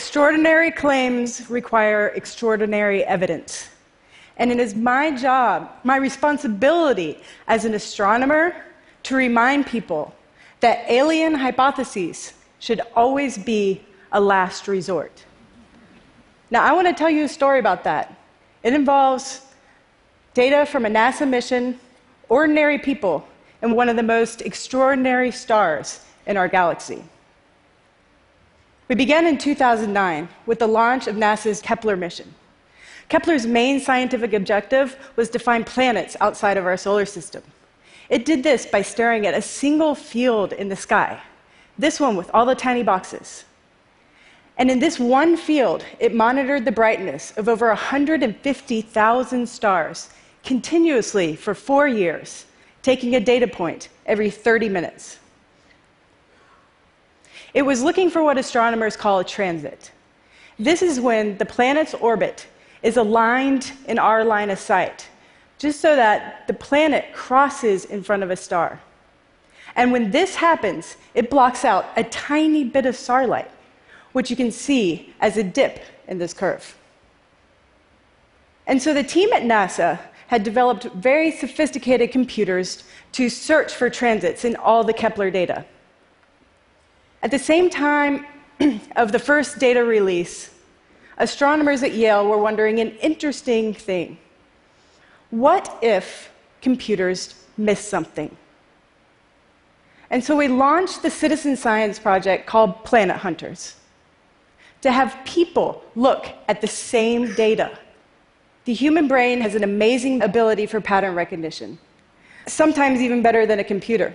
extraordinary claims require extraordinary evidence. And it is my job, my responsibility as an astronomer, to remind people that alien hypotheses should always be a last resort. Now, I want to tell you a story about that. It involves data from a NASA mission, ordinary people, and one of the most extraordinary stars in our galaxy. We began in 2009 with the launch of NASA's Kepler mission. Kepler's main scientific objective was to find planets outside of our solar system. It did this by staring at a single field in the sky, this one with all the tiny boxes. And in this one field, it monitored the brightness of over 150,000 stars continuously for four years, taking a data point every 30 minutes. It was looking for what astronomers call a transit. This is when the planet's orbit is aligned in our line of sight, just so that the planet crosses in front of a star. And when this happens, it blocks out a tiny bit of starlight, which you can see as a dip in this curve. And so the team at NASA had developed very sophisticated computers to search for transits in all the Kepler data. At the same time of the first data release, astronomers at Yale were wondering an interesting thing. What if computers miss something? And so we launched the citizen science project called Planet Hunters to have people look at the same data. The human brain has an amazing ability for pattern recognition, sometimes even better than a computer.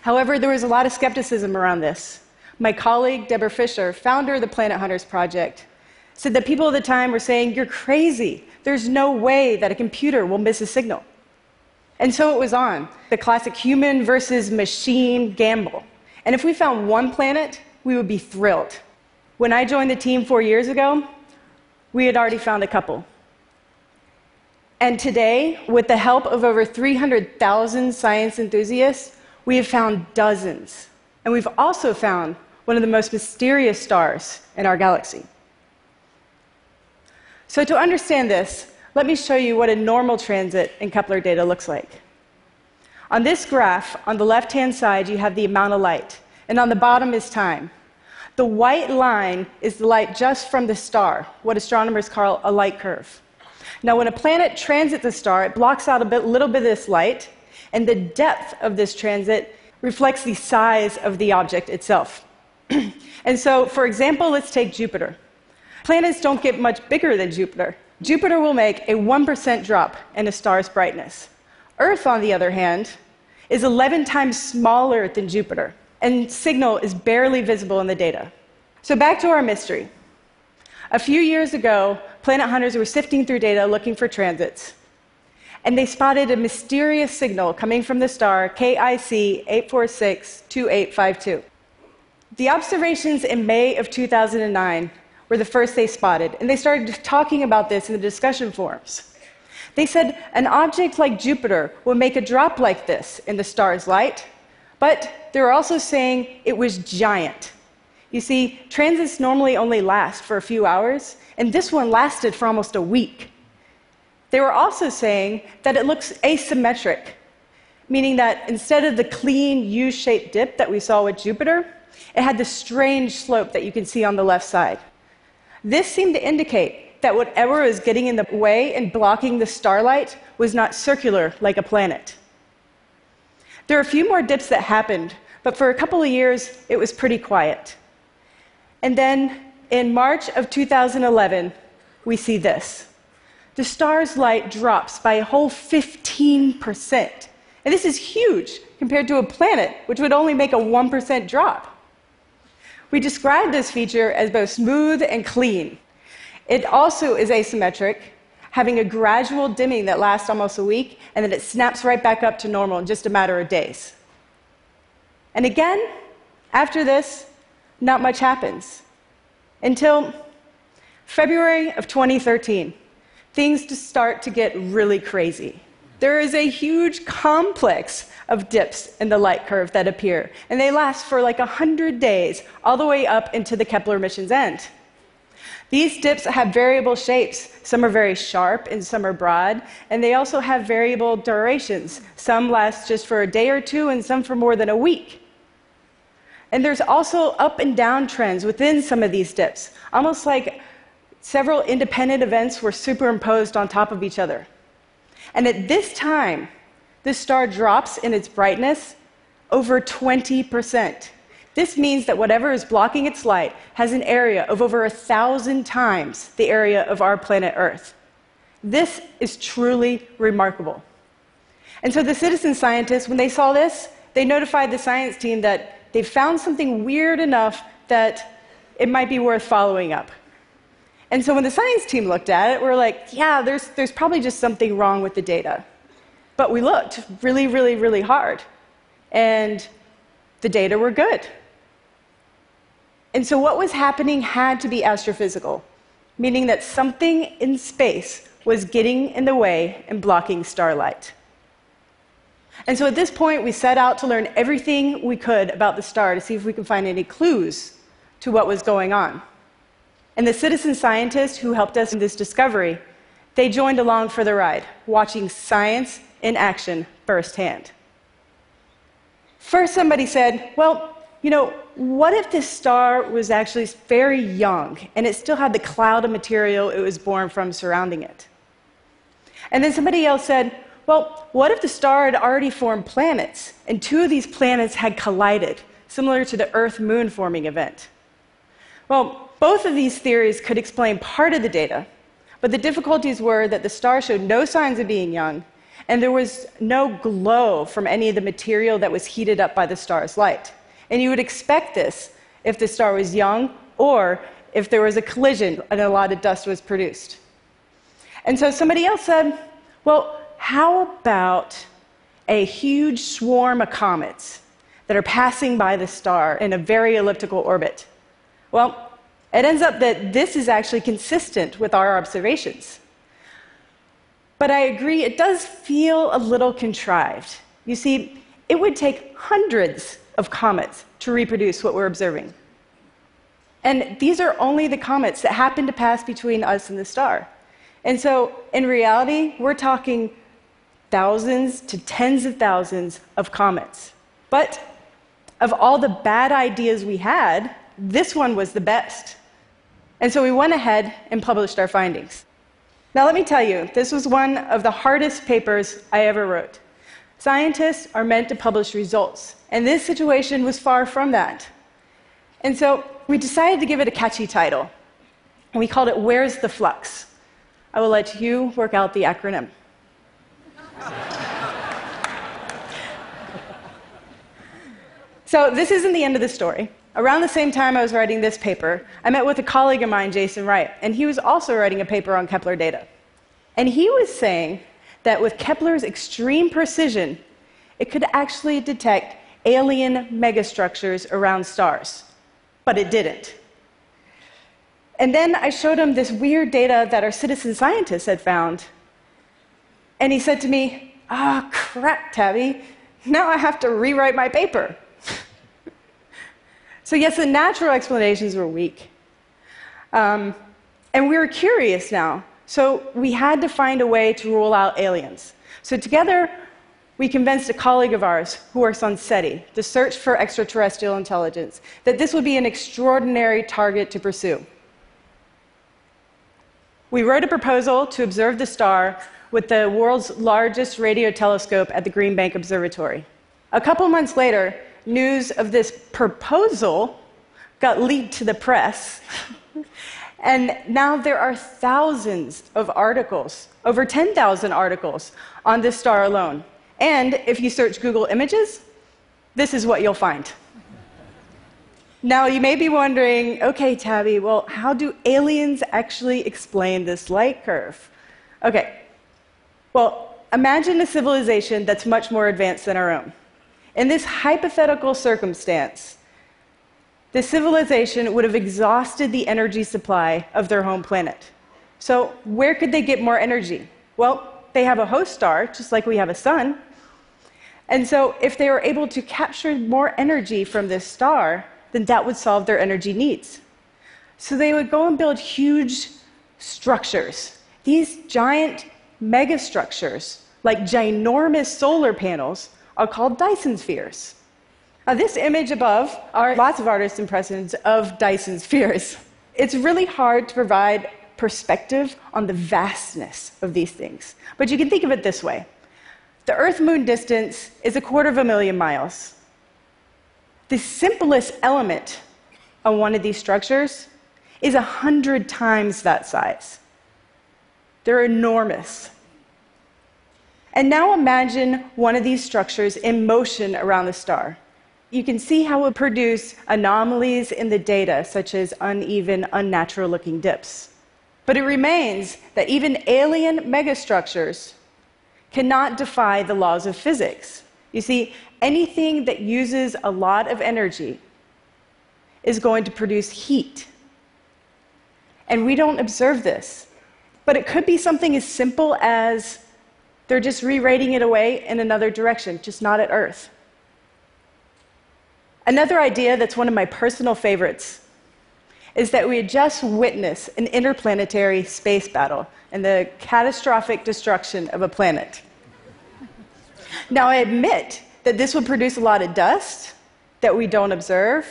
However, there was a lot of skepticism around this. My colleague, Deborah Fischer, founder of the Planet Hunters Project, said that people at the time were saying, You're crazy. There's no way that a computer will miss a signal. And so it was on the classic human versus machine gamble. And if we found one planet, we would be thrilled. When I joined the team four years ago, we had already found a couple. And today, with the help of over 300,000 science enthusiasts, we have found dozens. And we've also found one of the most mysterious stars in our galaxy. So, to understand this, let me show you what a normal transit in Kepler data looks like. On this graph, on the left hand side, you have the amount of light, and on the bottom is time. The white line is the light just from the star, what astronomers call a light curve. Now, when a planet transits a star, it blocks out a bit, little bit of this light, and the depth of this transit reflects the size of the object itself. and so, for example, let's take Jupiter. Planets don't get much bigger than Jupiter. Jupiter will make a 1% drop in a star's brightness. Earth, on the other hand, is 11 times smaller than Jupiter, and signal is barely visible in the data. So, back to our mystery. A few years ago, planet hunters were sifting through data looking for transits, and they spotted a mysterious signal coming from the star KIC 846 2852. The observations in May of 2009 were the first they spotted, and they started talking about this in the discussion forums. They said an object like Jupiter will make a drop like this in the star's light, but they were also saying it was giant. You see, transits normally only last for a few hours, and this one lasted for almost a week. They were also saying that it looks asymmetric, meaning that instead of the clean U shaped dip that we saw with Jupiter, it had this strange slope that you can see on the left side. This seemed to indicate that whatever was getting in the way and blocking the starlight was not circular like a planet. There are a few more dips that happened, but for a couple of years, it was pretty quiet. And then in March of 2011, we see this. The star's light drops by a whole 15%. And this is huge compared to a planet, which would only make a 1% drop. We describe this feature as both smooth and clean. It also is asymmetric, having a gradual dimming that lasts almost a week, and then it snaps right back up to normal in just a matter of days. And again, after this, not much happens. Until February of 2013, things start to get really crazy. There is a huge complex of dips in the light curve that appear, and they last for like 100 days, all the way up into the Kepler mission's end. These dips have variable shapes. Some are very sharp and some are broad. And they also have variable durations. Some last just for a day or two and some for more than a week. And there's also up and down trends within some of these dips, almost like several independent events were superimposed on top of each other. And at this time, this star drops in its brightness over 20%. This means that whatever is blocking its light has an area of over a thousand times the area of our planet Earth. This is truly remarkable. And so the citizen scientists, when they saw this, they notified the science team that they found something weird enough that it might be worth following up. And so when the science team looked at it, we're like, yeah, there's, there's probably just something wrong with the data. But we looked really, really, really hard. And the data were good. And so what was happening had to be astrophysical, meaning that something in space was getting in the way and blocking starlight. And so at this point, we set out to learn everything we could about the star to see if we could find any clues to what was going on. And the citizen scientists who helped us in this discovery, they joined along for the ride, watching science in action firsthand. First, somebody said, Well, you know, what if this star was actually very young and it still had the cloud of material it was born from surrounding it? And then somebody else said, well, what if the star had already formed planets and two of these planets had collided, similar to the Earth moon forming event? Well, both of these theories could explain part of the data, but the difficulties were that the star showed no signs of being young, and there was no glow from any of the material that was heated up by the star's light. And you would expect this if the star was young or if there was a collision and a lot of dust was produced. And so somebody else said, well, how about a huge swarm of comets that are passing by the star in a very elliptical orbit? Well, it ends up that this is actually consistent with our observations. But I agree, it does feel a little contrived. You see, it would take hundreds of comets to reproduce what we're observing. And these are only the comets that happen to pass between us and the star. And so, in reality, we're talking thousands to tens of thousands of comets. But of all the bad ideas we had, this one was the best. And so we went ahead and published our findings. Now, let me tell you, this was one of the hardest papers I ever wrote. Scientists are meant to publish results, and this situation was far from that. And so we decided to give it a catchy title. And we called it Where's the Flux? I will let you work out the acronym. so, this isn't the end of the story. Around the same time I was writing this paper, I met with a colleague of mine, Jason Wright, and he was also writing a paper on Kepler data. And he was saying that with Kepler's extreme precision, it could actually detect alien megastructures around stars. But it didn't. And then I showed him this weird data that our citizen scientists had found. And he said to me, Ah, oh, crap, Tabby. Now I have to rewrite my paper. So, yes, the natural explanations were weak. Um, and we were curious now so we had to find a way to rule out aliens. So together, we convinced a colleague of ours who works on SETI, the Search for Extraterrestrial Intelligence, that this would be an extraordinary target to pursue. We wrote a proposal to observe the star with the world's largest radio telescope at the Green Bank Observatory. A couple months later, news of this proposal got leaked to the press. And now there are thousands of articles, over 10,000 articles on this star alone. And if you search Google Images, this is what you'll find. Now, you may be wondering okay, Tabby, well, how do aliens actually explain this light curve? Okay, well, imagine a civilization that's much more advanced than our own. In this hypothetical circumstance, the civilization would have exhausted the energy supply of their home planet. So, where could they get more energy? Well, they have a host star, just like we have a sun. And so, if they were able to capture more energy from this star, then that would solve their energy needs. So they would go and build huge structures. These giant megastructures, like ginormous solar panels, are called Dyson spheres. Now, this image above are lots of artist impressions of Dyson spheres. It's really hard to provide perspective on the vastness of these things. But you can think of it this way the Earth moon distance is a quarter of a million miles. The simplest element on one of these structures is 100 times that size. They're enormous. And now imagine one of these structures in motion around the star. You can see how it would produce anomalies in the data, such as uneven, unnatural looking dips. But it remains that even alien megastructures cannot defy the laws of physics. You see, anything that uses a lot of energy is going to produce heat. And we don't observe this. But it could be something as simple as they're just re radiating it away in another direction, just not at Earth. Another idea that's one of my personal favorites is that we had just witnessed an interplanetary space battle and the catastrophic destruction of a planet. Now, I admit that this would produce a lot of dust that we don't observe,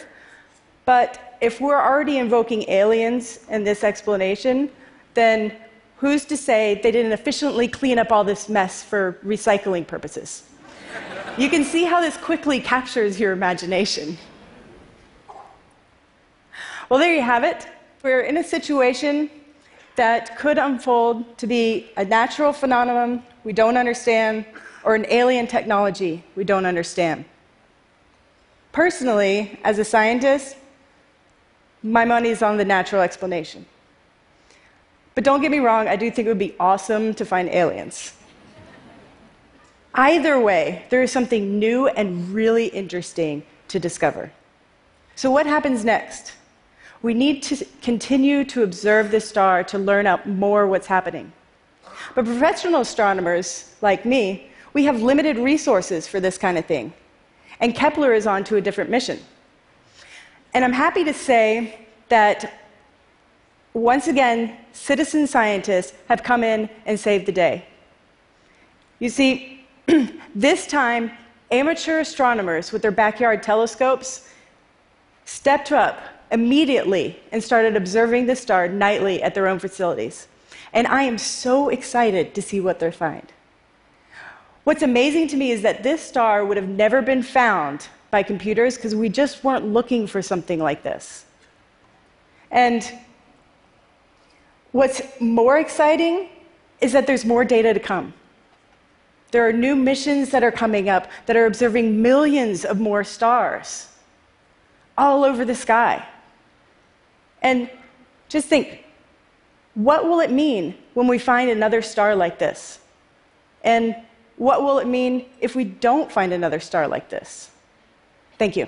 but if we're already invoking aliens in this explanation, then who's to say they didn't efficiently clean up all this mess for recycling purposes? you can see how this quickly captures your imagination. Well, there you have it. We're in a situation that could unfold to be a natural phenomenon we don't understand or an alien technology we don't understand. Personally, as a scientist, my money is on the natural explanation. But don't get me wrong, I do think it would be awesome to find aliens. Either way, there is something new and really interesting to discover. So, what happens next? We need to continue to observe the star to learn out more what's happening. But professional astronomers like me, we have limited resources for this kind of thing. And Kepler is on to a different mission. And I'm happy to say that once again, citizen scientists have come in and saved the day. You see, this time, amateur astronomers with their backyard telescopes stepped up immediately and started observing the star nightly at their own facilities. And I am so excited to see what they find. What's amazing to me is that this star would have never been found by computers because we just weren't looking for something like this. And what's more exciting is that there's more data to come. There are new missions that are coming up that are observing millions of more stars all over the sky. And just think what will it mean when we find another star like this? And what will it mean if we don't find another star like this? Thank you.